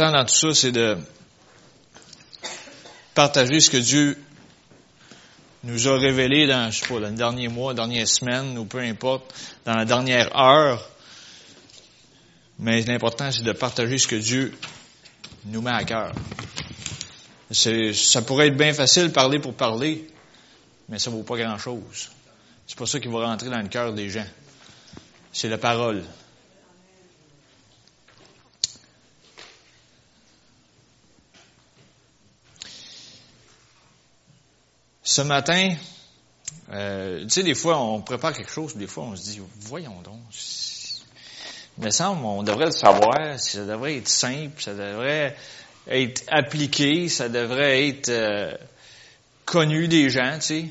important dans tout ça, c'est de partager ce que Dieu nous a révélé dans, je sais pas, le dernier mois, dernière semaine, ou peu importe, dans la dernière heure. Mais l'important, c'est de partager ce que Dieu nous met à cœur. Ça pourrait être bien facile parler pour parler, mais ça vaut pas grand chose. C'est pas ça qui va rentrer dans le cœur des gens. C'est la parole. Ce matin, euh, tu sais, des fois, on prépare quelque chose, des fois, on se dit, voyons donc. Il me semble, on devrait le savoir, ça devrait être simple, ça devrait être appliqué, ça devrait être euh, connu des gens, tu sais.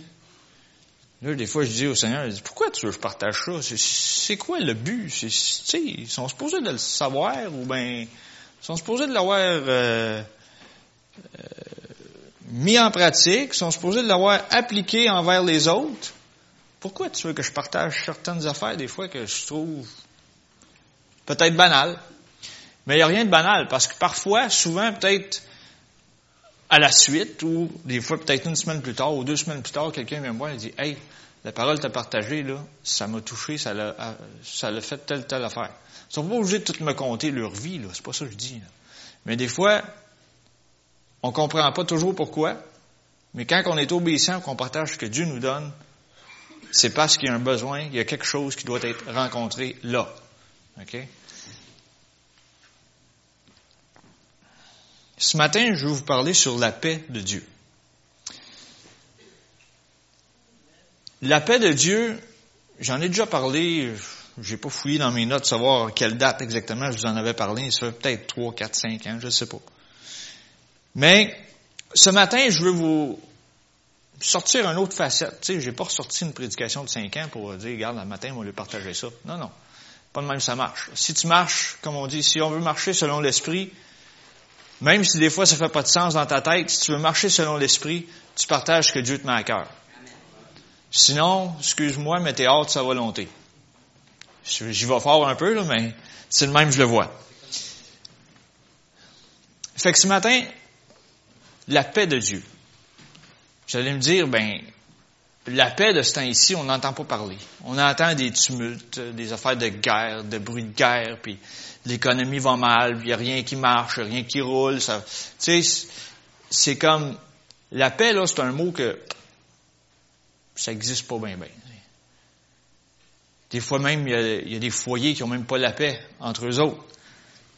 Là, des fois, je dis au Seigneur, pourquoi tu veux que je partage ça? C'est quoi le but? Tu sais, ils sont supposés de le savoir ou bien ils sont supposés de l'avoir euh, euh, mis en pratique, sont supposés de l'avoir appliqué envers les autres. Pourquoi tu veux que je partage certaines affaires des fois que je trouve peut-être banales? Mais il n'y a rien de banal parce que parfois, souvent, peut-être à la suite ou des fois peut-être une semaine plus tard ou deux semaines plus tard, quelqu'un vient me voir et dit Hey, la parole t'a partagée, là, ça m'a touché, ça l'a, fait telle, telle affaire. Ils sont pas obligés de tout me compter leur vie, là. C'est pas ça que je dis, Mais des fois, on comprend pas toujours pourquoi. Mais quand on est obéissant, qu'on partage ce que Dieu nous donne, c'est parce qu'il y a un besoin, il y a quelque chose qui doit être rencontré là. OK? Ce matin, je vais vous parler sur la paix de Dieu. La paix de Dieu, j'en ai déjà parlé, j'ai pas fouillé dans mes notes savoir quelle date exactement je vous en avais parlé, ça fait peut-être 3, 4, 5 ans, je ne sais pas. Mais ce matin, je veux vous sortir une autre facette. Tu sais, j'ai pas ressorti une prédication de 5 ans pour dire, regarde, le matin, on va lui partager ça. Non, non. Pas de même ça marche. Si tu marches, comme on dit, si on veut marcher selon l'esprit, même si des fois ça fait pas de sens dans ta tête, si tu veux marcher selon l'esprit, tu partages ce que Dieu te met à cœur. Sinon, excuse-moi, mais t'es hors de sa volonté. J'y vais fort un peu, là, mais c'est le même, je le vois. Fait que ce matin, la paix de Dieu. J'allais me dire, ben, la paix de ce temps ici, on n'entend pas parler. On entend des tumultes, des affaires de guerre, de bruit de guerre, puis l'économie va mal, il n'y a rien qui marche, rien qui roule. Tu sais, c'est comme la paix là, c'est un mot que ça n'existe pas bien bien. Des fois même, il y, a, des foyers qui ont même pas la paix entre eux autres.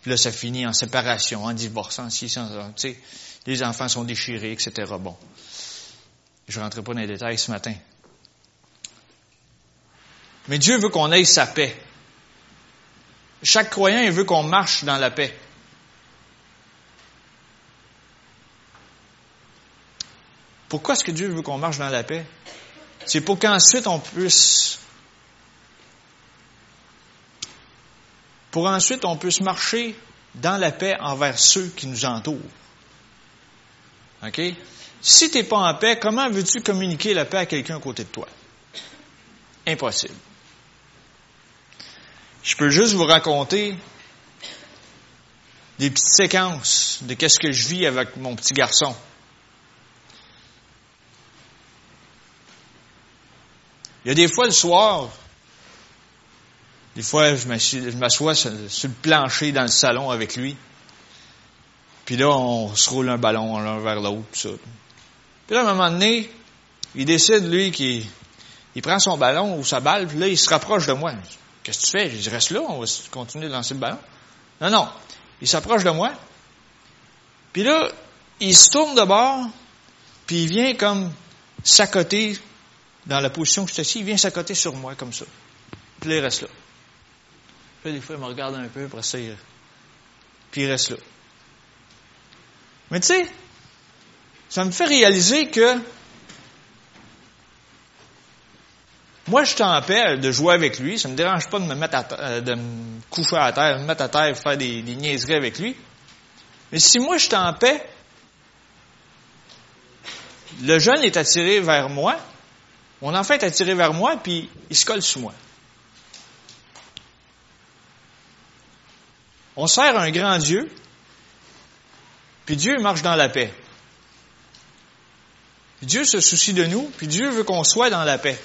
Puis là, ça finit en séparation, en divorçant, si, tu sais, les enfants sont déchirés, etc. Bon. Je ne rentrerai pas dans les détails ce matin. Mais Dieu veut qu'on ait sa paix. Chaque croyant, veut qu'on marche dans la paix. Pourquoi est-ce que Dieu veut qu'on marche dans la paix? C'est pour qu'ensuite on puisse, pour ensuite on puisse marcher dans la paix envers ceux qui nous entourent. OK? Si tu n'es pas en paix, comment veux-tu communiquer la paix à quelqu'un à côté de toi? Impossible. Je peux juste vous raconter des petites séquences de qu'est-ce que je vis avec mon petit garçon. Il y a des fois le soir, des fois je m'assois sur, le plancher dans le salon avec lui. Puis là, on se roule un ballon l'un vers l'autre, ça. Puis là, à un moment donné, il décide, lui, qu'il il prend son ballon ou sa balle, puis là, il se rapproche de moi. Qu'est-ce que tu fais? Je dis, reste là, on va continuer de lancer le ballon. Non, non. Il s'approche de moi. Puis là, il se tourne de bord, puis il vient comme s'accoter dans la position que je suis assis, il vient s'accoter sur moi comme ça. Puis là, il reste là. Puis là, des fois, il me regarde un peu, après ça, il... puis il reste là. Mais tu sais, ça me fait réaliser que Moi, je suis en paix de jouer avec lui. Ça me dérange pas de me mettre à euh, de me coucher à terre, de me mettre à terre, faire des, des niaiseries avec lui. Mais si moi, je suis en paix, le jeune est attiré vers moi, mon enfant est attiré vers moi, puis il se colle sous moi. On sert un grand Dieu Puis Dieu marche dans la paix. Dieu se soucie de nous, puis Dieu veut qu'on soit dans la paix.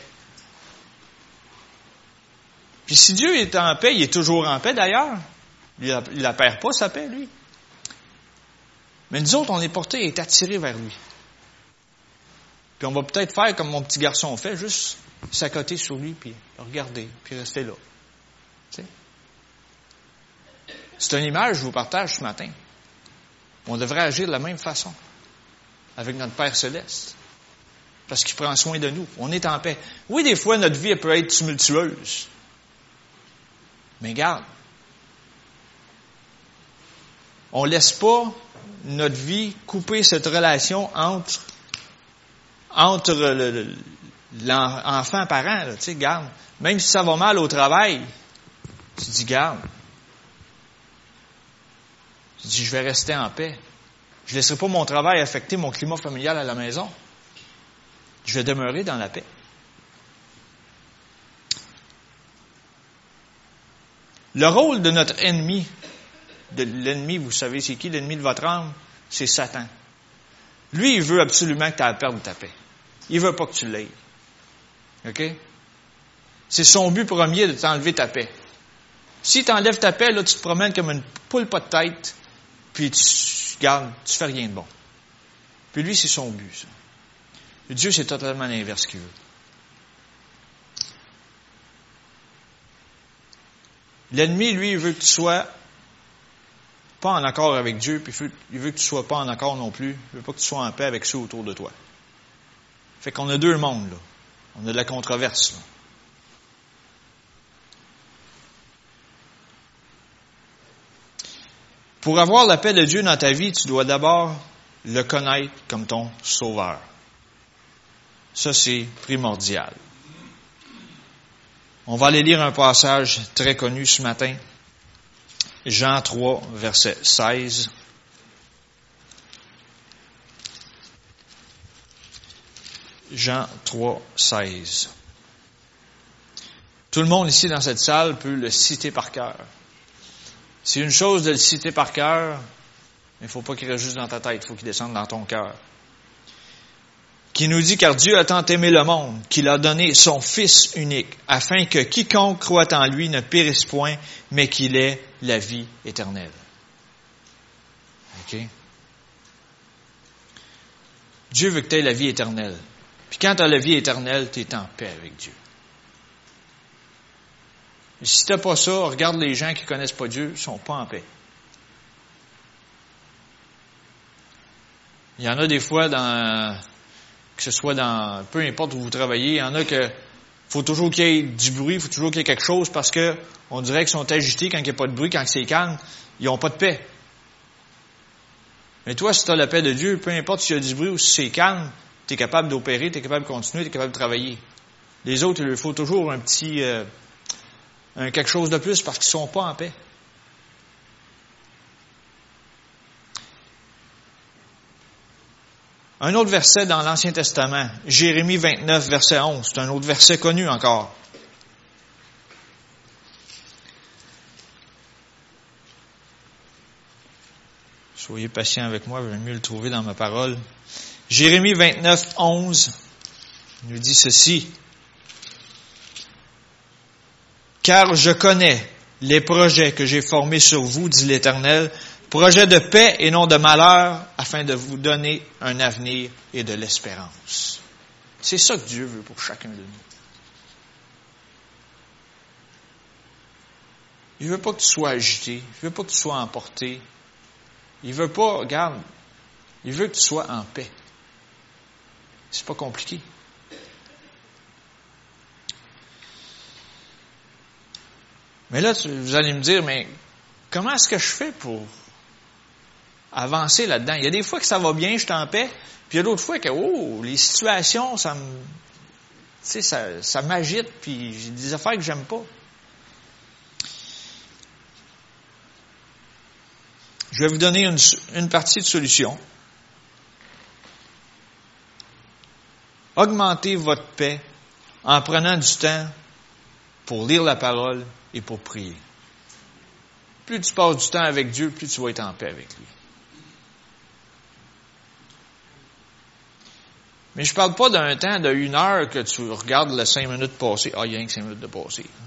Puis si Dieu est en paix, il est toujours en paix d'ailleurs. Il ne la perd pas, sa paix, lui. Mais nous autres, on est portés et est attirés vers lui. Puis on va peut-être faire comme mon petit garçon fait, juste s'accoter sur lui, puis regarder, puis rester là. C'est une image que je vous partage ce matin. On devrait agir de la même façon avec notre Père céleste. Parce qu'il prend soin de nous. On est en paix. Oui, des fois, notre vie peut être tumultueuse. Mais garde, on ne laisse pas notre vie couper cette relation entre, entre l'enfant parent. tu sais, garde. Même si ça va mal au travail, tu dis, garde. Tu dis, je vais rester en paix. Je ne laisserai pas mon travail affecter mon climat familial à la maison. Je vais demeurer dans la paix. Le rôle de notre ennemi, de l'ennemi, vous savez c'est qui l'ennemi de votre âme? C'est Satan. Lui, il veut absolument que tu aies perdre ta paix. Il veut pas que tu l'aies. OK? C'est son but premier de t'enlever ta paix. Si tu enlèves ta paix, là, tu te promènes comme une poule pas de tête, puis tu gardes, tu fais rien de bon. Puis lui, c'est son but, ça. Dieu, c'est totalement l'inverse qu'il veut. L'ennemi, lui, il veut que tu sois pas en accord avec Dieu, puis il veut que tu sois pas en accord non plus. Il veut pas que tu sois en paix avec ceux autour de toi. Fait qu'on a deux mondes, là. On a de la controverse, là. Pour avoir la paix de Dieu dans ta vie, tu dois d'abord le connaître comme ton sauveur. Ça, c'est primordial. On va aller lire un passage très connu ce matin. Jean 3, verset 16. Jean 3, 16. Tout le monde ici dans cette salle peut le citer par cœur. C'est une chose de le citer par cœur, mais il ne faut pas qu'il reste juste dans ta tête, il faut qu'il descende dans ton cœur qui nous dit, car Dieu a tant aimé le monde qu'il a donné son Fils unique, afin que quiconque croit en lui ne périsse point, mais qu'il ait la vie éternelle. Dieu veut que tu aies la vie éternelle. Puis quand tu as la vie éternelle, tu es en paix avec Dieu. Si tu n'as pas ça, regarde les gens qui connaissent pas Dieu, ils sont pas en paix. Il y en a des fois dans que ce soit dans, peu importe où vous travaillez, il y en a que faut toujours qu'il y ait du bruit, faut toujours qu'il y ait quelque chose parce que on dirait qu'ils sont agités quand il n'y a pas de bruit, quand c'est calme, ils n'ont pas de paix. Mais toi, si tu as la paix de Dieu, peu importe s'il y a du bruit ou si c'est calme, tu es capable d'opérer, tu es capable de continuer, tu es capable de travailler. Les autres, il faut toujours un petit euh, quelque chose de plus parce qu'ils sont pas en paix. Un autre verset dans l'Ancien Testament, Jérémie 29, verset 11, c'est un autre verset connu encore. Soyez patient avec moi, je vais mieux le trouver dans ma parole. Jérémie 29, 11 nous dit ceci. Car je connais les projets que j'ai formés sur vous, dit l'Éternel, projet de paix et non de malheur, afin de vous donner un avenir et de l'espérance. C'est ça que Dieu veut pour chacun de nous. Il veut pas que tu sois agité, il veut pas que tu sois emporté. Il veut pas, regarde, il veut que tu sois en paix. C'est pas compliqué. Mais là, vous allez me dire, mais comment est-ce que je fais pour avancer là-dedans? Il y a des fois que ça va bien, je suis en paix, puis il y a d'autres fois que, oh, les situations, ça me, tu sais, ça, ça m'agite, puis j'ai des affaires que j'aime pas. Je vais vous donner une, une partie de solution. Augmentez votre paix en prenant du temps pour lire la parole et pour prier. Plus tu passes du temps avec Dieu, plus tu vas être en paix avec lui. Mais je ne parle pas d'un temps de une heure que tu regardes les cinq minutes passées. Ah, il y a rien que cinq minutes de passées. Hein.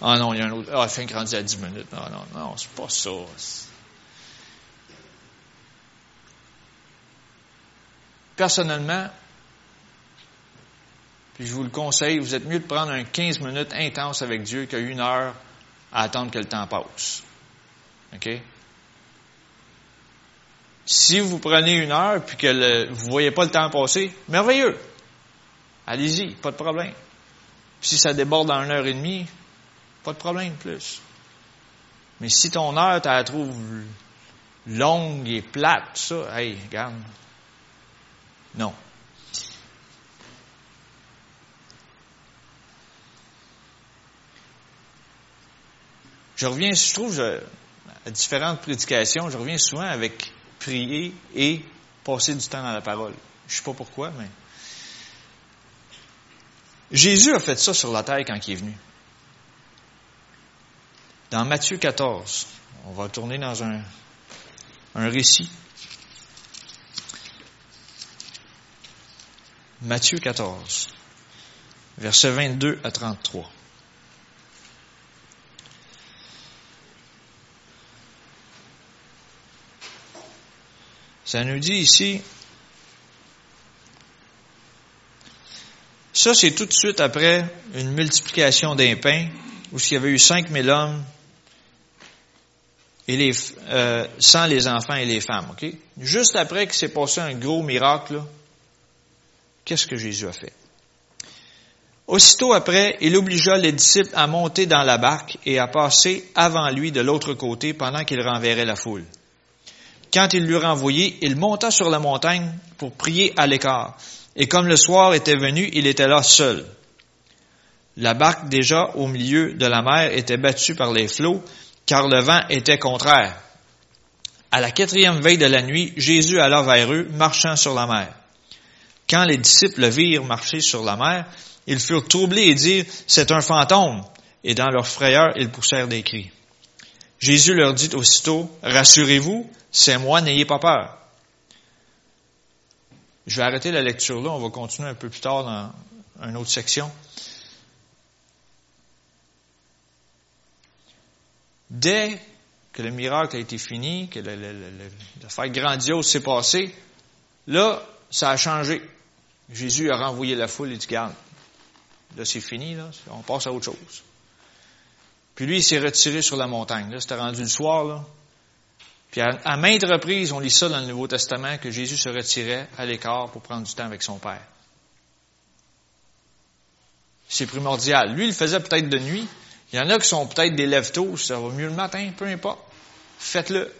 Ah non, il y a un autre. Ah, la fin grandit à dix minutes. Non, non, non, c'est pas ça. Personnellement, puis je vous le conseille, vous êtes mieux de prendre un 15 minutes intense avec Dieu qu'une heure attendre que le temps passe. OK? Si vous prenez une heure puis que vous voyez pas le temps passer, merveilleux. Allez-y, pas de problème. Si ça déborde en une heure et demie, pas de problème plus. Mais si ton heure, tu la trouves longue et plate, ça, hey, regarde. Non. Je reviens, je trouve, à différentes prédications, je reviens souvent avec prier et passer du temps dans la parole. Je ne sais pas pourquoi, mais. Jésus a fait ça sur la terre quand il est venu. Dans Matthieu 14, on va tourner dans un, un récit. Matthieu 14, versets 22 à 33. Ça nous dit ici, ça c'est tout de suite après une multiplication d'un pain, où il y avait eu cinq mille hommes et les, euh, sans les enfants et les femmes. Juste après qu'il s'est passé un gros miracle, qu'est-ce que Jésus a fait? Aussitôt après, il obligea les disciples à monter dans la barque et à passer avant lui de l'autre côté pendant qu'il renverrait la foule. Quand il l'eut renvoyé, il monta sur la montagne pour prier à l'écart. Et comme le soir était venu, il était là seul. La barque déjà au milieu de la mer était battue par les flots, car le vent était contraire. À la quatrième veille de la nuit, Jésus alla vers eux, marchant sur la mer. Quand les disciples le virent marcher sur la mer, ils furent troublés et dirent, c'est un fantôme. Et dans leur frayeur, ils poussèrent des cris. Jésus leur dit aussitôt, rassurez-vous, c'est moi, n'ayez pas peur. Je vais arrêter la lecture là, on va continuer un peu plus tard dans une autre section. Dès que le miracle a été fini, que l'affaire grandiose s'est passée, là, ça a changé. Jésus a renvoyé la foule et dit, garde, là c'est fini, là, on passe à autre chose. Puis lui, il s'est retiré sur la montagne. Là, c'était rendu le soir, là. Puis à, maintes reprises, on lit ça dans le Nouveau Testament, que Jésus se retirait à l'écart pour prendre du temps avec son Père. C'est primordial. Lui, il le faisait peut-être de nuit. Il y en a qui sont peut-être des lève-tôt, ça va mieux le matin, peu importe. Faites-le.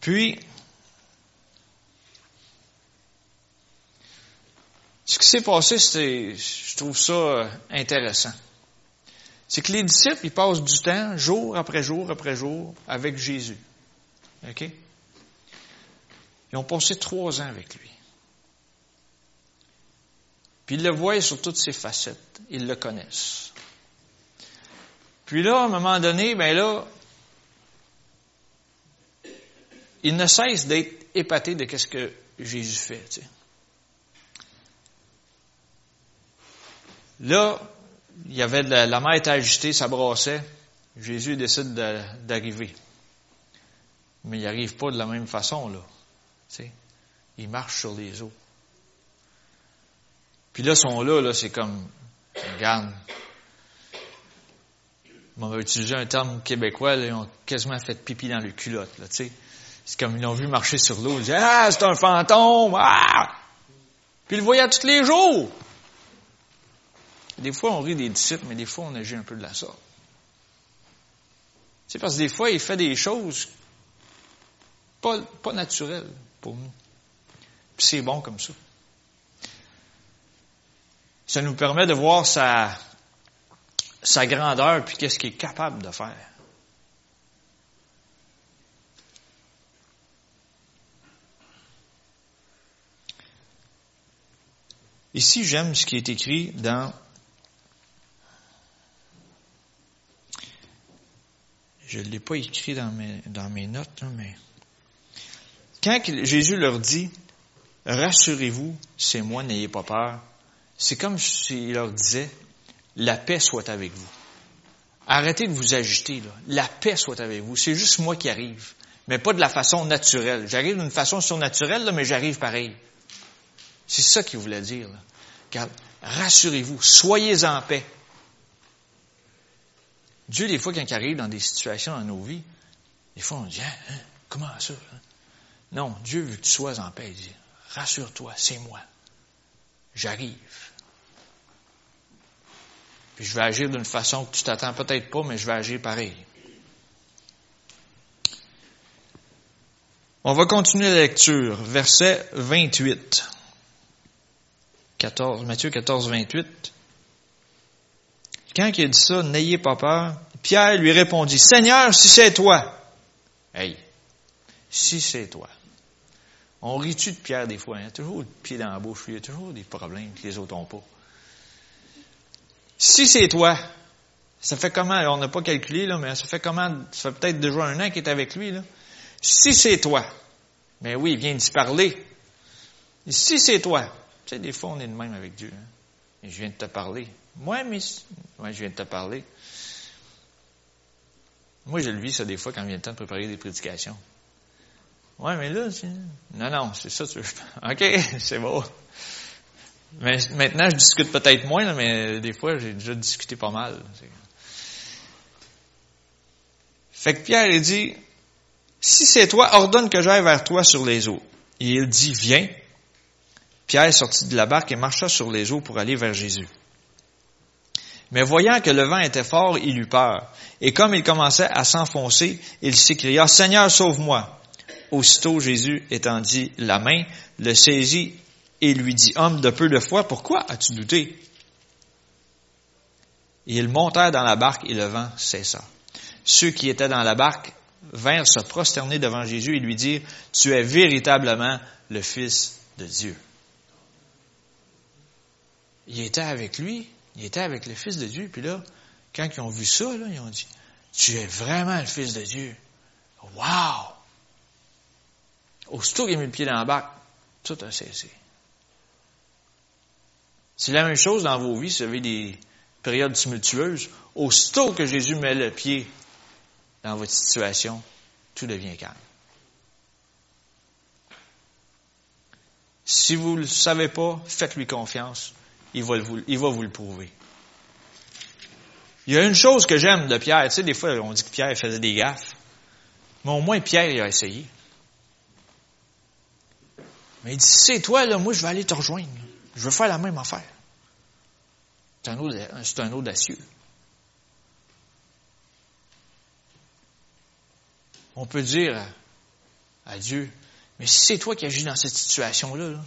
Puis, ce qui s'est passé, c'est, je trouve ça euh, intéressant c'est que les disciples, ils passent du temps, jour après jour après jour, avec Jésus. OK? Ils ont passé trois ans avec lui. Puis ils le voient sur toutes ses facettes. Ils le connaissent. Puis là, à un moment donné, ben là, ils ne cessent d'être épatés de ce que Jésus fait. Là, il y avait la, la mer était agitée, ça brassait. Jésus décide d'arriver. Mais il n'arrive pas de la même façon, là. Tu sais, il marche sur les eaux. Puis là, sont là, là, c'est comme, regarde, on va utiliser un terme québécois, là, ils ont quasiment fait pipi dans le culotte, là, tu sais. C'est comme ils l'ont vu marcher sur l'eau, ils disaient, ah, c'est un fantôme, ah! Puis ils le voyaient tous les jours. Des fois, on rit des disciples, mais des fois, on agit un peu de la sorte. C'est parce que des fois, il fait des choses pas, pas naturelles pour nous. Puis c'est bon comme ça. Ça nous permet de voir sa, sa grandeur, puis qu'est-ce qu'il est capable de faire. Ici, j'aime ce qui est écrit dans Je ne l'ai pas écrit dans mes, notes, mais quand Jésus leur dit, rassurez-vous, c'est moi, n'ayez pas peur. C'est comme s'il leur disait, la paix soit avec vous. Arrêtez de vous agiter. La paix soit avec vous. C'est juste moi qui arrive. Mais pas de la façon naturelle. J'arrive d'une façon surnaturelle, mais j'arrive pareil. C'est ça qu'il voulait dire, rassurez-vous, soyez en paix. Dieu, des fois, quand il arrive dans des situations dans nos vies, des fois, on dit, hein, hein comment ça? Hein? Non, Dieu veut que tu sois en paix. Il dit, rassure-toi, c'est moi. J'arrive. Puis je vais agir d'une façon que tu t'attends peut-être pas, mais je vais agir pareil. On va continuer la lecture. Verset 28. 14, Matthieu 14, 28. Quand il a dit ça, n'ayez pas peur, Pierre lui répondit, Seigneur, si c'est toi. Hey, si c'est toi. On rit-tu de Pierre des fois? A toujours le pied dans la bouche, il y a toujours des problèmes que les autres n'ont pas. Si c'est toi, ça fait comment? on n'a pas calculé, là, mais ça fait comment? Ça fait peut-être déjà un an qu'il est avec lui, là. Si c'est toi. Mais oui, il vient d'y parler. si c'est toi. Tu sais, des fois, on est de même avec Dieu. Hein? Et je viens de te parler. Moi, mais, ouais, je viens de te parler. Moi, je le vis, ça, des fois, quand vient le temps de préparer des prédications. Ouais, mais là, non, non, c'est ça, tu veux. OK, c'est bon. Mais maintenant, je discute peut-être moins, mais des fois, j'ai déjà discuté pas mal. Fait que Pierre, il dit, si c'est toi, ordonne que j'aille vers toi sur les eaux. Et il dit, viens. Pierre sortit de la barque et marcha sur les eaux pour aller vers Jésus. Mais voyant que le vent était fort, il eut peur. Et comme il commençait à s'enfoncer, il s'écria, Seigneur, sauve-moi. Aussitôt Jésus étendit la main, le saisit et lui dit, Homme de peu de foi, pourquoi as-tu douté? Et ils montèrent dans la barque et le vent cessa. Ceux qui étaient dans la barque vinrent se prosterner devant Jésus et lui dire, Tu es véritablement le Fils de Dieu. Il était avec lui, il était avec le Fils de Dieu, puis là, quand ils ont vu ça, ils ont dit, Tu es vraiment le Fils de Dieu. Wow! Aussitôt qu'il a mis le pied dans la barque, tout a cessé. C'est la même chose dans vos vies, si vous avez des périodes tumultueuses. Aussitôt que Jésus met le pied dans votre situation, tout devient calme. Si vous ne le savez pas, faites-lui confiance. Il va, vous, le prouver. Il y a une chose que j'aime de Pierre. Tu sais, des fois, on dit que Pierre faisait des gaffes. Mais au moins, Pierre, il a essayé. Mais il dit, c'est toi, là, moi, je vais aller te rejoindre. Je veux faire la même affaire. C'est un, audacieux. On peut dire à, Dieu, mais si c'est toi qui agis dans cette situation-là,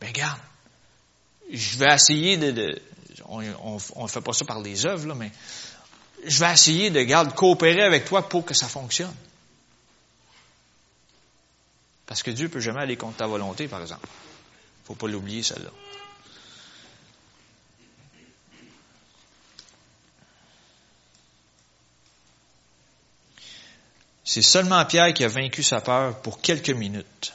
ben garde, je vais essayer de, on ne fait pas ça par les œuvres, là, mais je vais essayer de garde, coopérer avec toi pour que ça fonctionne. Parce que Dieu peut jamais aller contre ta volonté, par exemple. Faut pas l'oublier, celle-là. C'est seulement Pierre qui a vaincu sa peur pour quelques minutes.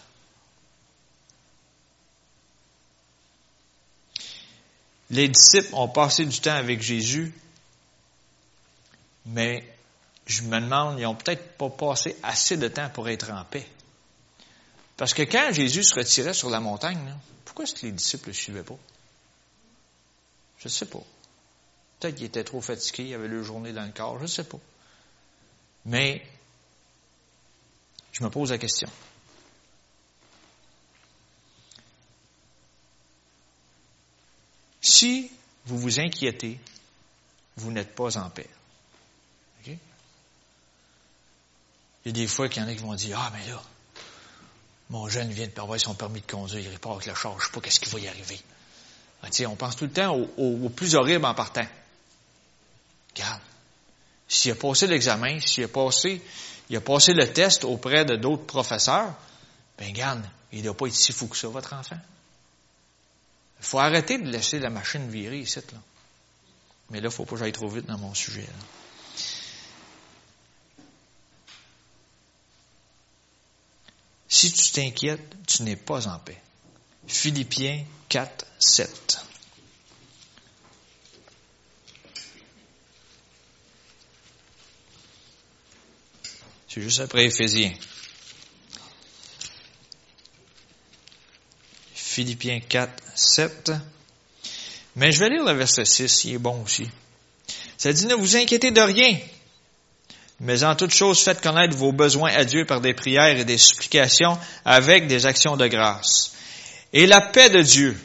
Les disciples ont passé du temps avec Jésus, mais je me demande, ils n'ont peut-être pas passé assez de temps pour être en paix. Parce que quand Jésus se retirait sur la montagne, pourquoi est-ce que les disciples ne le suivaient pas? Je ne sais pas. Peut-être qu'ils étaient trop fatigués, ils avaient leur journée dans le corps, je ne sais pas. Mais je me pose la question. Si vous vous inquiétez, vous n'êtes pas en paix. Il y a des fois qu'il y en a qui vont dire, ah, mais là, mon jeune vient de perdre son permis de conduire, il part avec le char, je sais pas qu'est-ce qui va y arriver. Ah, on pense tout le temps au, plus horrible en partant. Regarde, s'il a passé l'examen, s'il a passé, il a le test auprès de d'autres professeurs, ben regarde, il ne doit pas être si fou que ça, votre enfant. Il faut arrêter de laisser la machine virer ici, là. Mais là, il ne faut pas que j'aille trop vite dans mon sujet. Si tu t'inquiètes, tu n'es pas en paix. Philippiens 4, 7. C'est juste après Éphésiens. Philippiens 4, 7. Mais je vais lire le verset 6, il est bon aussi. Ça dit, ne vous inquiétez de rien, mais en toute chose faites connaître vos besoins à Dieu par des prières et des supplications avec des actions de grâce. Et la paix de Dieu,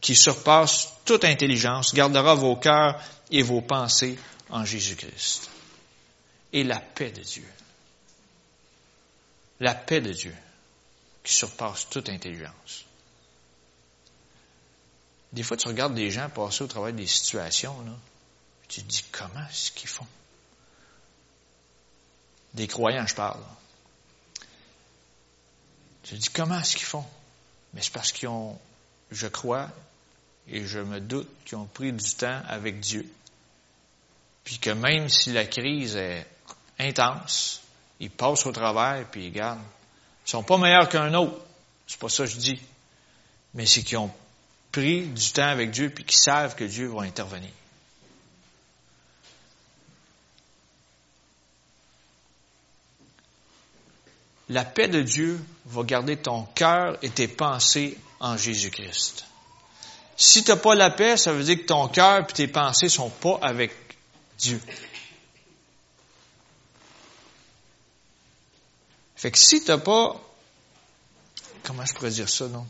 qui surpasse toute intelligence, gardera vos cœurs et vos pensées en Jésus-Christ. Et la paix de Dieu. La paix de Dieu, qui surpasse toute intelligence. Des fois, tu regardes des gens passer au travers des situations, là, et tu te dis, comment est-ce qu'ils font? Des croyants, je parle. Tu te dis, comment est-ce qu'ils font? Mais c'est parce qu'ils ont, je crois, et je me doute qu'ils ont pris du temps avec Dieu. Puis que même si la crise est intense, ils passent au travers, puis ils gardent. Ils sont pas meilleurs qu'un autre. C'est pas ça que je dis. Mais c'est qu'ils ont pris du temps avec Dieu puis qui savent que Dieu va intervenir. La paix de Dieu va garder ton cœur et tes pensées en Jésus-Christ. Si tu n'as pas la paix, ça veut dire que ton cœur et tes pensées sont pas avec Dieu. Fait que si tu n'as pas, comment je pourrais dire ça, non?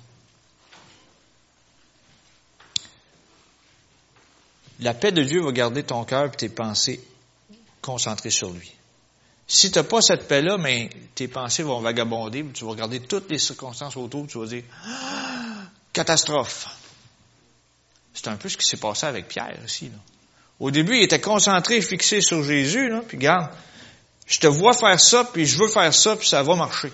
La paix de Dieu va garder ton cœur et tes pensées concentrées sur lui. Si tu n'as pas cette paix-là, mais tes pensées vont vagabonder, tu vas regarder toutes les circonstances autour, tu vas dire ah, catastrophe. C'est un peu ce qui s'est passé avec Pierre aussi. Au début, il était concentré, fixé sur Jésus, là, puis regarde, je te vois faire ça, puis je veux faire ça, puis ça va marcher.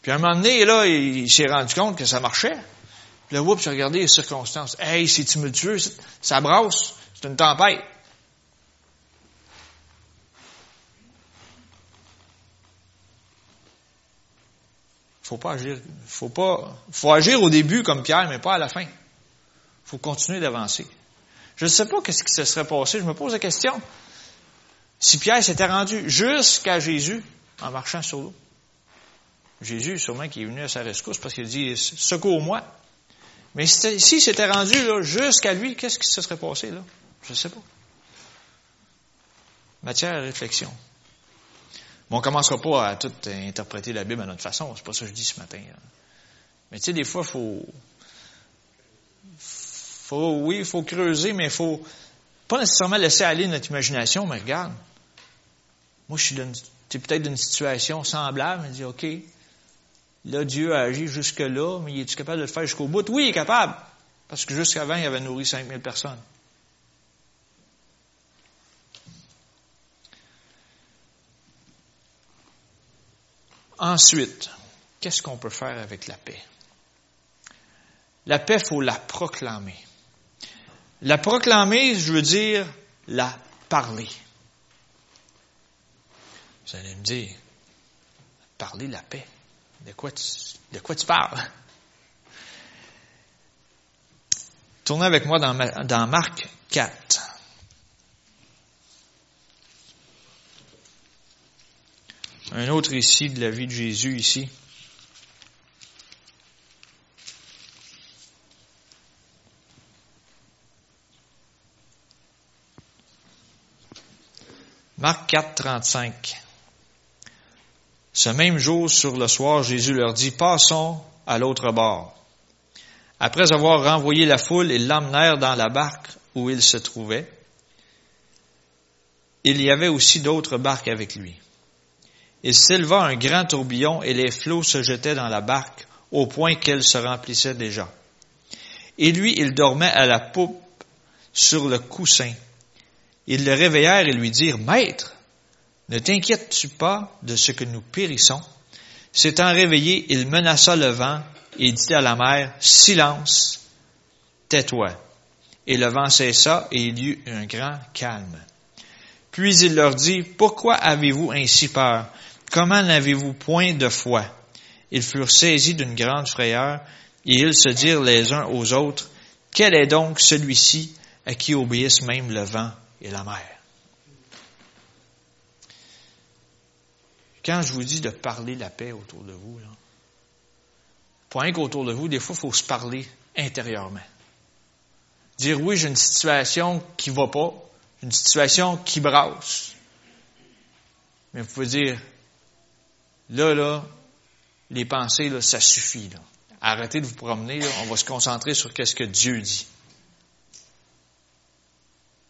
Puis à un moment donné, là, il s'est rendu compte que ça marchait. Le whoop, j'ai regardé les circonstances. Hey, c'est tumultueux, ça brasse, c'est une tempête. Faut pas agir, faut pas, faut agir au début comme Pierre, mais pas à la fin. Faut continuer d'avancer. Je ne sais pas qu'est-ce qui se serait passé. Je me pose la question. Si Pierre s'était rendu jusqu'à Jésus en marchant sur l'eau, Jésus, sûrement qui est venu à sa rescousse parce qu'il dit, secours-moi. Mais si c'était rendu jusqu'à lui, qu'est-ce qui se serait passé là? Je ne sais pas. Matière à réflexion. Bon, on ne commencera pas à tout interpréter la Bible à notre façon, c'est pas ça que je dis ce matin. Mais tu sais, des fois, il faut, faut, oui, il faut creuser, mais il faut pas nécessairement laisser aller notre imagination, mais regarde. Moi, je suis peut-être dans une situation semblable, mais dis, OK, Là, Dieu a agi jusque-là, mais est-tu capable de le faire jusqu'au bout? Oui, il est capable. Parce que jusqu'avant, il avait nourri 5000 personnes. Ensuite, qu'est-ce qu'on peut faire avec la paix? La paix, il faut la proclamer. La proclamer, je veux dire la parler. Vous allez me dire, parler la paix. De quoi tu, de quoi tu parles? Tournez avec moi dans, dans Marc 4. Un autre récit de la vie de Jésus ici. Marc 4, 35. Ce même jour, sur le soir, Jésus leur dit, passons à l'autre bord. Après avoir renvoyé la foule, ils l'emmenèrent dans la barque où il se trouvait. Il y avait aussi d'autres barques avec lui. Il s'éleva un grand tourbillon et les flots se jetaient dans la barque au point qu'elle se remplissait déjà. Et lui, il dormait à la poupe sur le coussin. Ils le réveillèrent et lui dirent, Maître, ne t'inquiètes-tu pas de ce que nous périssons? S'étant réveillé, il menaça le vent et dit à la mer, Silence, tais-toi. Et le vent cessa et il y eut un grand calme. Puis il leur dit, Pourquoi avez-vous ainsi peur? Comment n'avez-vous point de foi? ils furent saisis d'une grande frayeur, et ils se dirent les uns aux autres, Quel est donc celui-ci à qui obéissent même le vent et la mer? Quand je vous dis de parler la paix autour de vous, là, pas rien qu'autour de vous, des fois, il faut se parler intérieurement. Dire oui, j'ai une situation qui va pas, une situation qui brasse. Mais vous pouvez dire, là, là, les pensées, là, ça suffit. Là. Arrêtez de vous promener, là, on va se concentrer sur qu'est-ce que Dieu dit.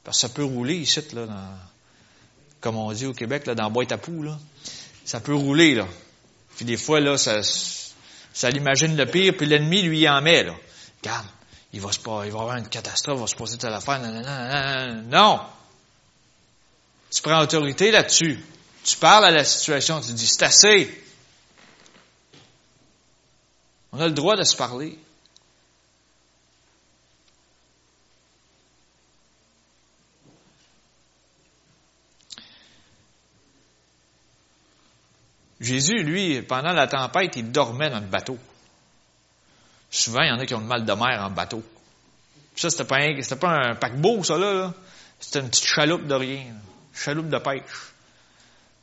Parce que ça peut rouler ici, là, dans, comme on dit au Québec, là, dans boîte à là. Ça peut rouler, là. Puis des fois, là, ça, ça l'imagine le pire, puis l'ennemi, lui, en met, là. Regarde, il va se il va avoir une catastrophe, il va se passer telle affaire, non, non. Tu prends autorité là-dessus. Tu parles à la situation, tu dis, c'est assez. On a le droit de se parler. Jésus, lui, pendant la tempête, il dormait dans le bateau. Souvent, il y en a qui ont le mal de mer en bateau. Ça, c'était pas un, c'était pas un paquebot, ça, là. C'était une petite chaloupe de rien. Chaloupe de pêche.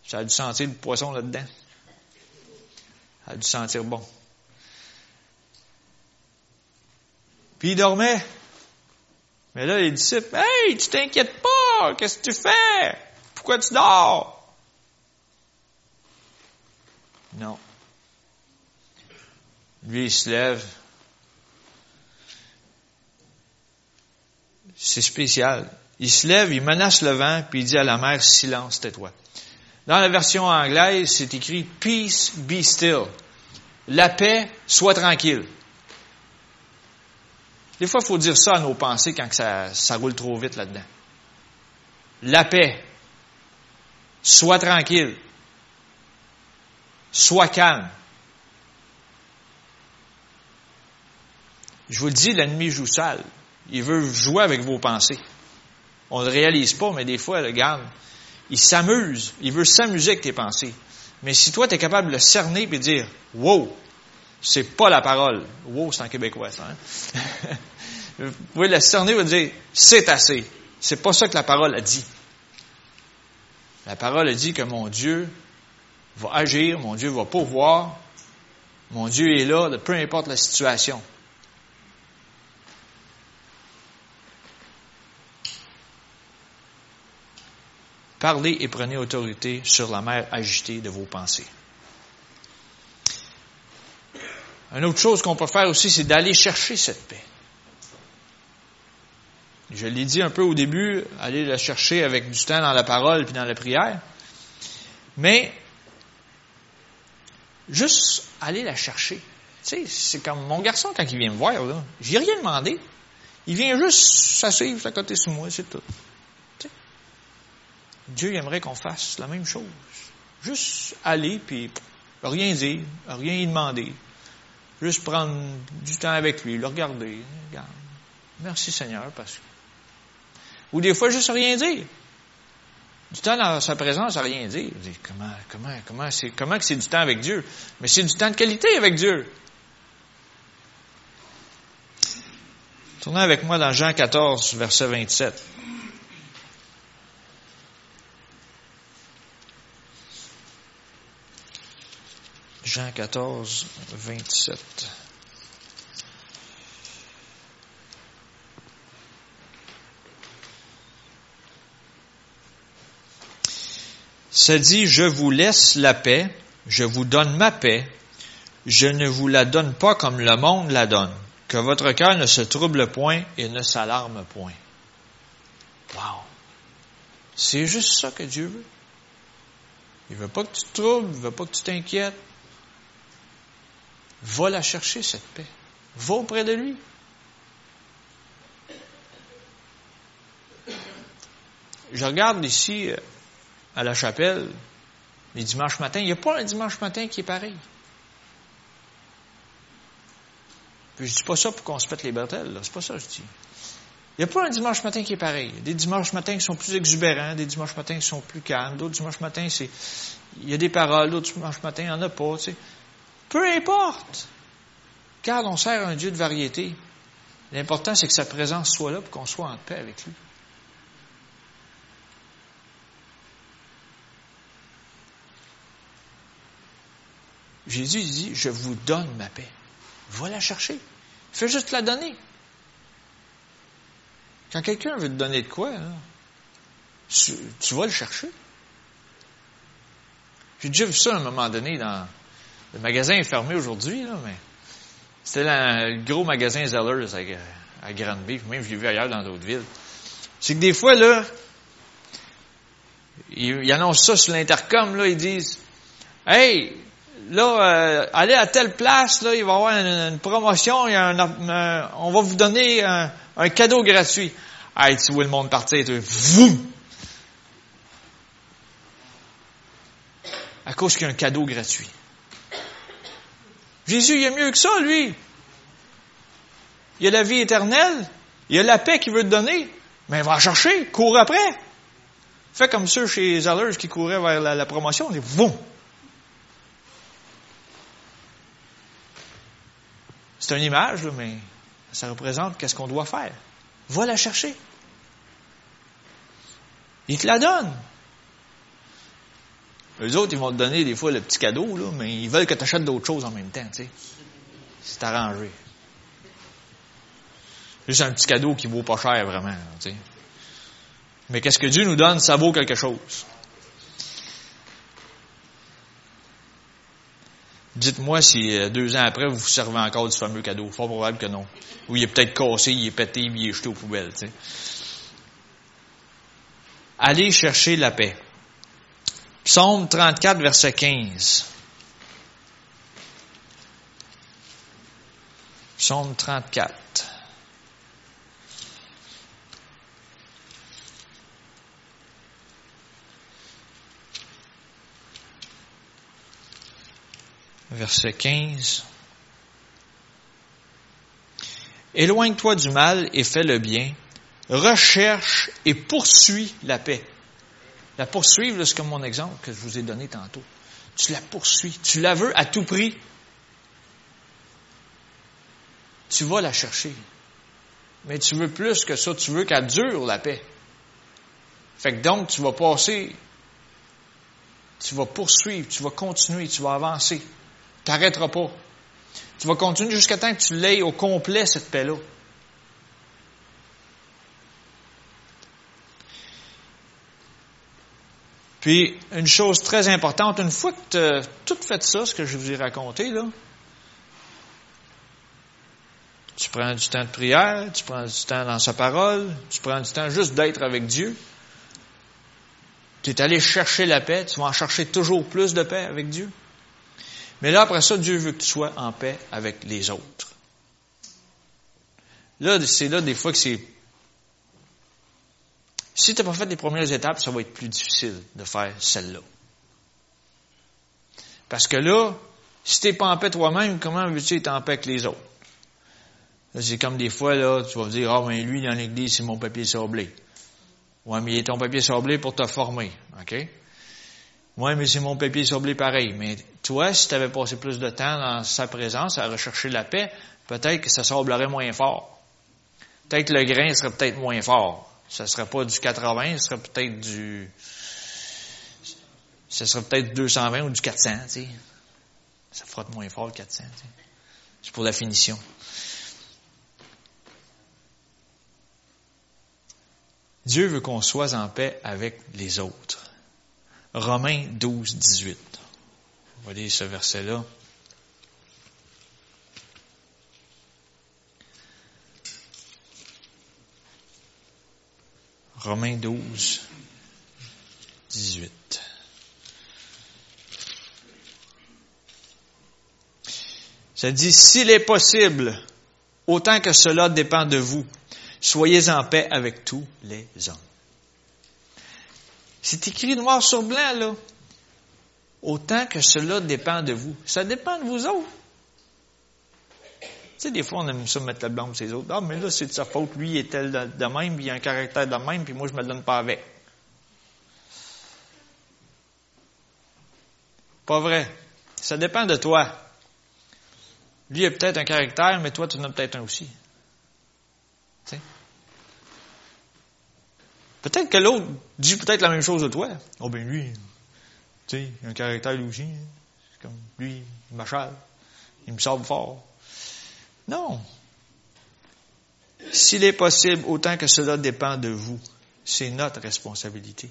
Ça a dû sentir le poisson là-dedans. Ça a dû sentir bon. Puis il dormait. Mais là, les disciples, Hey, tu t'inquiètes pas, qu'est-ce que tu fais? Pourquoi tu dors? Non. Lui, il se lève. C'est spécial. Il se lève, il menace le vent, puis il dit à la mer, silence, tais-toi. Dans la version anglaise, c'est écrit Peace, be still. La paix, sois tranquille. Des fois, il faut dire ça à nos pensées quand ça, ça roule trop vite là-dedans. La paix. Sois tranquille. Sois calme. Je vous le dis, l'ennemi joue sale. Il veut jouer avec vos pensées. On ne le réalise pas, mais des fois, regarde, il s'amuse. Il veut s'amuser avec tes pensées. Mais si toi, tu es capable de le cerner et de dire, wow, c'est pas la parole. Wow, c'est en québécois, ça. Hein? Vous pouvez le cerner et dire, c'est assez. C'est pas ça que la parole a dit. La parole a dit que mon Dieu va agir, mon Dieu va pourvoir, mon Dieu est là, peu importe la situation. Parlez et prenez autorité sur la mer agitée de vos pensées. Une autre chose qu'on peut faire aussi, c'est d'aller chercher cette paix. Je l'ai dit un peu au début, aller la chercher avec du temps dans la parole puis dans la prière. Mais juste aller la chercher. Tu sais, c'est comme mon garçon quand il vient me voir, là. J'ai rien demandé. Il vient juste s'asseoir à côté de moi, c'est tout. Dieu aimerait qu'on fasse la même chose. Juste aller, puis rien dire, rien y demander. Juste prendre du temps avec lui, le regarder. Regarde. Merci Seigneur, parce que... Ou des fois, juste rien dire. Du temps dans sa présence à rien dire. comment, comment, comment, c'est, comment que c'est du temps avec Dieu? Mais c'est du temps de qualité avec Dieu. Tournez avec moi dans Jean 14, verset 27. Jean 14, 27. Ça dit, je vous laisse la paix, je vous donne ma paix, je ne vous la donne pas comme le monde la donne, que votre cœur ne se trouble point et ne s'alarme point. Wow! C'est juste ça que Dieu veut. Il veut pas que tu te troubles, il veut pas que tu t'inquiètes, Va la chercher, cette paix. Va auprès de lui. Je regarde ici, euh, à la chapelle, les dimanches matins. Il n'y a pas un dimanche matin qui est pareil. Puis je dis pas ça pour qu'on se pète les bretelles, c'est pas ça que je dis. Il n'y a pas un dimanche matin qui est pareil. Des dimanches matins qui sont plus exubérants, des dimanches matins qui sont plus calmes, d'autres dimanches matins, c'est, il y a des paroles, d'autres dimanches matins, il n'y en a pas, tu sais. Peu importe. Car on sert un Dieu de variété. L'important, c'est que sa présence soit là pour qu'on soit en paix avec lui. Jésus dit, je vous donne ma paix. Va la chercher. Fais juste la donner. Quand quelqu'un veut te donner de quoi, tu, vas le chercher. J'ai déjà vu ça à un moment donné dans le magasin est fermé aujourd'hui, mais c'était le gros magasin Zellers à, Granby, même je l'ai vu ailleurs dans d'autres villes. C'est que des fois, là, ils, annoncent ça sur l'intercom, là, ils disent Hey, là, euh, allez à telle place, là, il va y avoir une, promotion, il y a un, on va vous donner un, cadeau gratuit. Hey, tu vois le monde partir, tu vous! À cause qu'il y a un cadeau gratuit. Jésus, il est mieux que ça, lui. Il a la vie éternelle. Il a la paix qu'il veut te donner. Mais va chercher, cours après. Fais comme ceux chez Zellers qui couraient vers la, promotion. Ils vont. C'est une image, mais ça représente qu'est-ce qu'on doit faire. Va la chercher. Il te la donne. Eux autres, ils vont te donner des fois le petit cadeau, mais ils veulent que tu achètes d'autres choses en même temps, tu. C'est arrangé. Juste un petit cadeau qui vaut pas cher, vraiment, tu. Mais qu'est-ce que Dieu nous donne, ça vaut quelque chose. Dites-moi si euh, deux ans après, vous vous servez encore du fameux cadeau. Fort probable que non. Ou il est peut-être cassé, il est pété, il est jeté aux poubelles. Allez chercher la paix. Psaume 34, verset 15. Psaume 34. Verset 15. Éloigne-toi du mal et fais le bien. Recherche et poursuis la paix. La poursuivre, c'est comme mon exemple que je vous ai donné tantôt. Tu la poursuis. Tu la veux à tout prix. Tu vas la chercher. Mais tu veux plus que ça. Tu veux qu'elle dure, la paix. Fait que donc, tu vas passer, tu vas poursuivre, tu vas continuer, tu vas avancer. Tu n'arrêteras pas. Tu vas continuer jusqu'à temps que tu l'aies au complet, cette paix-là. Puis, une chose très importante, une fois que tu as tout fait ça, ce que je vous ai raconté, là, tu prends du temps de prière, tu prends du temps dans sa parole, tu prends du temps juste d'être avec Dieu. Tu es allé chercher la paix, tu vas en chercher toujours plus de paix avec Dieu. Mais là, après ça, Dieu veut que tu sois en paix avec les autres. Là, c'est là des fois que c'est si tu n'as pas fait les premières étapes, ça va être plus difficile de faire celle-là. Parce que là, si tu n'es pas en paix toi-même, comment veux-tu être en paix avec les autres? C'est comme des fois, là, tu vas dire, ah, ben lui, dans l'église, c'est mon papier sablé. Ouais, mais il est ton papier sablé pour te former. OK? Ouais, mais c'est mon papier sablé pareil. Mais toi, si tu avais passé plus de temps dans sa présence à rechercher la paix, peut-être que ça sablerait moins fort. Peut-être que le grain serait peut-être moins fort. Ce serait pas du 80, ce serait peut-être du. Ce serait peut-être 220 ou du 400, tu sais. Ça frotte moins fort le 400, tu sais. C'est pour la finition. Dieu veut qu'on soit en paix avec les autres. Romains 12, 18. On va lire ce verset-là. Romains 12, 18. Ça dit, s'il est possible, autant que cela dépend de vous, soyez en paix avec tous les hommes. C'est écrit noir sur blanc, là. Autant que cela dépend de vous. Ça dépend de vous autres. Tu sais, des fois, on aime ça mettre la blâme sur les autres. Ah, mais là, c'est de sa faute. Lui, il est tel de même, puis il a un caractère de même, puis moi, je me donne pas avec. Pas vrai. Ça dépend de toi. Lui a peut-être un caractère, mais toi, tu en as peut-être un aussi. Peut-être que l'autre dit peut-être la même chose de toi. Oh ben lui, tu sais, il a un caractère lui aussi. Hein. Comme lui, il m'achète. Il me sort fort. Non. S'il est possible, autant que cela dépend de vous, c'est notre responsabilité.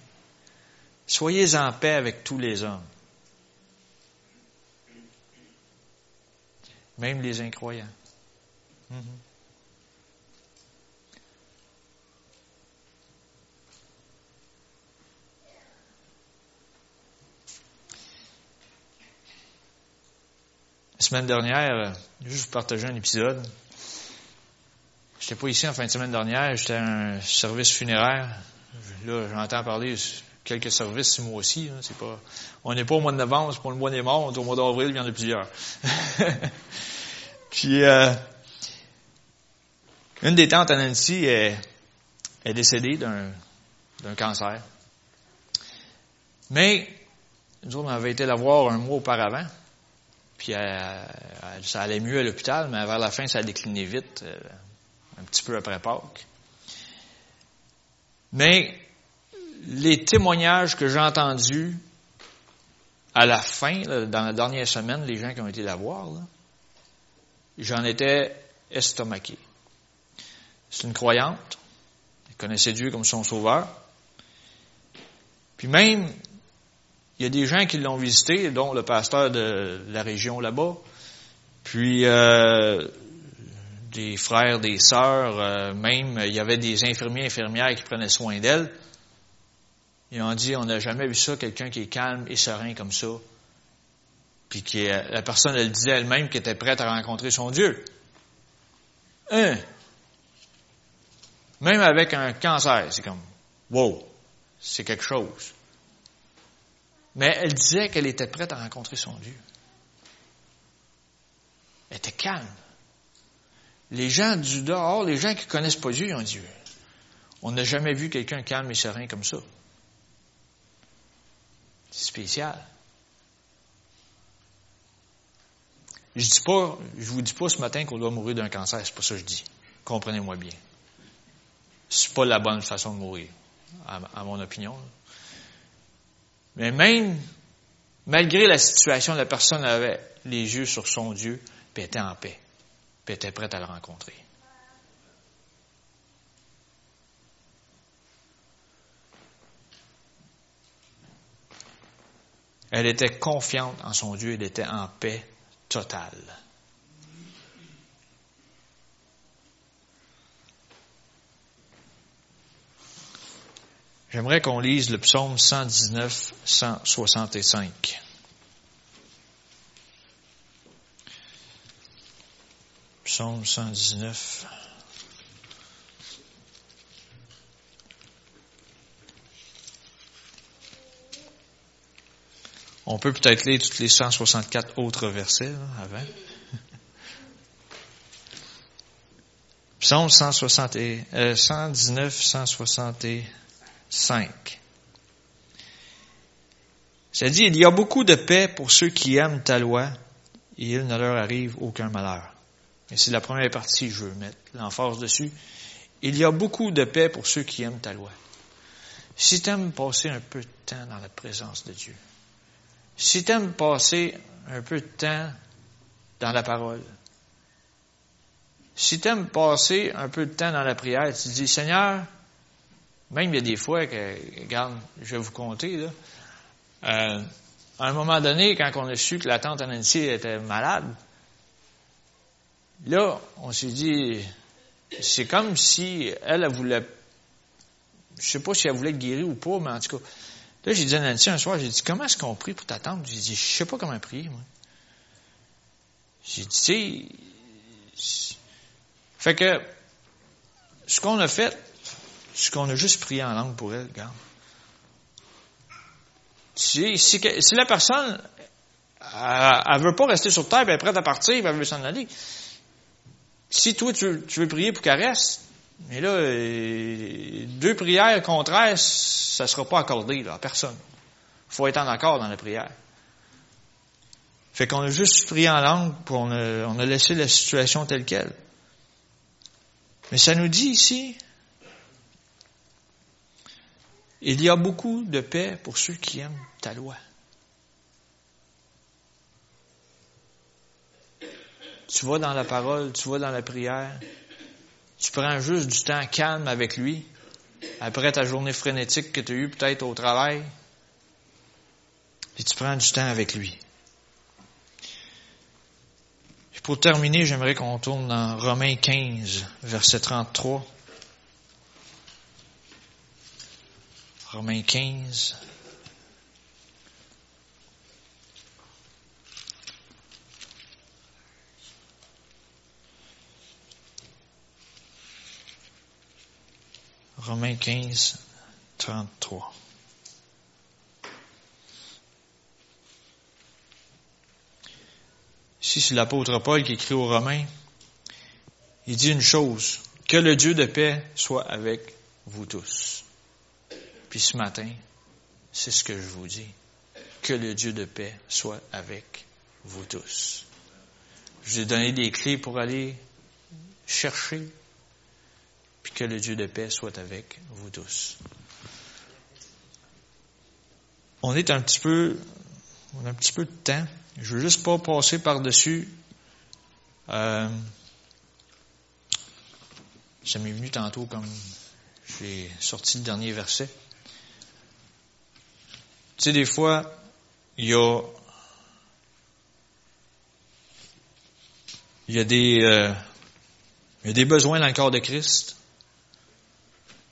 Soyez en paix avec tous les hommes. Même les incroyants. Mm-hmm. La semaine dernière, euh, juste pour partager un épisode. J'étais pas ici en fin de semaine dernière, j'étais à un service funéraire. Là, j'entends parler quelques services, moi aussi. Hein, c'est pas, on n'est pas au mois de novembre, c'est pas le mois des morts, on est au mois d'avril, il y en a plusieurs. Puis, euh, une des tantes à Nancy est, est décédée d'un, d'un cancer. Mais, nous autres, on avait été la voir un mois auparavant. Puis euh, ça allait mieux à l'hôpital, mais vers la fin, ça a décliné vite, euh, un petit peu après Pâques. Mais les témoignages que j'ai entendus à la fin, dans la dernière semaine, les gens qui ont été la voir, j'en étais estomaqué. C'est une croyante, elle connaissait Dieu comme son sauveur. Puis même il y a des gens qui l'ont visité, dont le pasteur de la région là-bas, puis euh, des frères, des sœurs, euh, même il y avait des infirmiers, infirmières qui prenaient soin d'elle. Ils ont dit, on n'a jamais vu ça, quelqu'un qui est calme et serein comme ça. Puis qui, la personne, elle disait elle-même qu'elle était prête à rencontrer son Dieu. Hein? Même avec un cancer, c'est comme, wow, c'est quelque chose. Mais elle disait qu'elle était prête à rencontrer son Dieu. Elle était calme. Les gens du dehors, les gens qui connaissent pas Dieu, ont dit, on n'a jamais vu quelqu'un calme et serein comme ça. C'est spécial. Je dis pas, je vous dis pas ce matin qu'on doit mourir d'un cancer, c'est pas ça que je dis. Comprenez-moi bien. C'est pas la bonne façon de mourir, à mon opinion. Mais même, malgré la situation, la personne avait les yeux sur son Dieu, puis était en paix, puis était prête à le rencontrer. Elle était confiante en son Dieu, elle était en paix totale. J'aimerais qu'on lise le psaume 119, 165. Psaume 119. On peut peut-être lire toutes les 164 autres versets avant. Psaume 160 euh, 119, 165. 5. Ça dit, il y a beaucoup de paix pour ceux qui aiment ta loi et il ne leur arrive aucun malheur. Et c'est la première partie, je veux mettre l'emphase dessus. Il y a beaucoup de paix pour ceux qui aiment ta loi. Si tu aimes passer un peu de temps dans la présence de Dieu, si tu aimes passer un peu de temps dans la parole, si tu aimes passer un peu de temps dans la prière, tu dis, Seigneur, même il y a des fois que, regarde, je vais vous compter, là. Euh, à un moment donné, quand on a su que la tante Nancy était malade, là, on s'est dit, c'est comme si elle, elle voulait, je sais pas si elle voulait être guérie ou pas, mais en tout cas, là, j'ai dit à Nancy un soir, j'ai dit, comment est-ce qu'on prie pour ta tante? J'ai dit, je sais pas comment prier, moi. J'ai dit, tu sais, fait que, ce qu'on a fait, ce qu'on a juste prié en langue pour elle, regarde. Si, la personne, elle, veut pas rester sur terre, elle est prête à partir, elle veut s'en aller. Si toi, tu, veux prier pour qu'elle reste, mais là, euh, deux prières contraires, ça sera pas accordé là, à personne. Il faut être en accord dans la prière. Fait qu'on a juste pris en langue, puis a, on a laissé la situation telle qu'elle. Mais ça nous dit ici, il y a beaucoup de paix pour ceux qui aiment ta loi. Tu vas dans la parole, tu vas dans la prière, tu prends juste du temps calme avec lui, après ta journée frénétique que tu as eue peut-être au travail, et tu prends du temps avec lui. Et pour terminer, j'aimerais qu'on tourne dans Romains 15, verset 33. Romains 15. Romains 15, 33. Ici, c'est l'apôtre Paul qui écrit aux Romains. Il dit une chose, que le Dieu de paix soit avec vous tous. Puis ce matin, c'est ce que je vous dis. Que le Dieu de paix soit avec vous tous. Je vous ai donné des clés pour aller chercher, puis que le Dieu de paix soit avec vous tous. On est un petit peu, on a un petit peu de temps. Je veux juste pas passer par-dessus. Euh, ça m'est venu tantôt comme j'ai sorti le dernier verset. Tu sais, des fois, il y a, y a des, euh, y a des besoins dans le corps de Christ.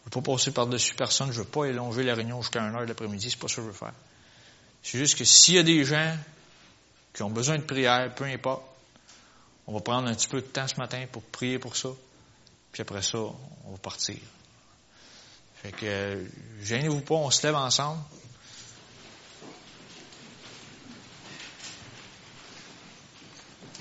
Je ne veux pas passer par-dessus personne, je ne veux pas élonger la réunion jusqu'à 1 heure de l'après-midi, c'est pas ça que je veux faire. C'est juste que s'il y a des gens qui ont besoin de prière, peu importe, on va prendre un petit peu de temps ce matin pour prier pour ça, puis après ça, on va partir. Fait que, gênez-vous pas, on se lève ensemble.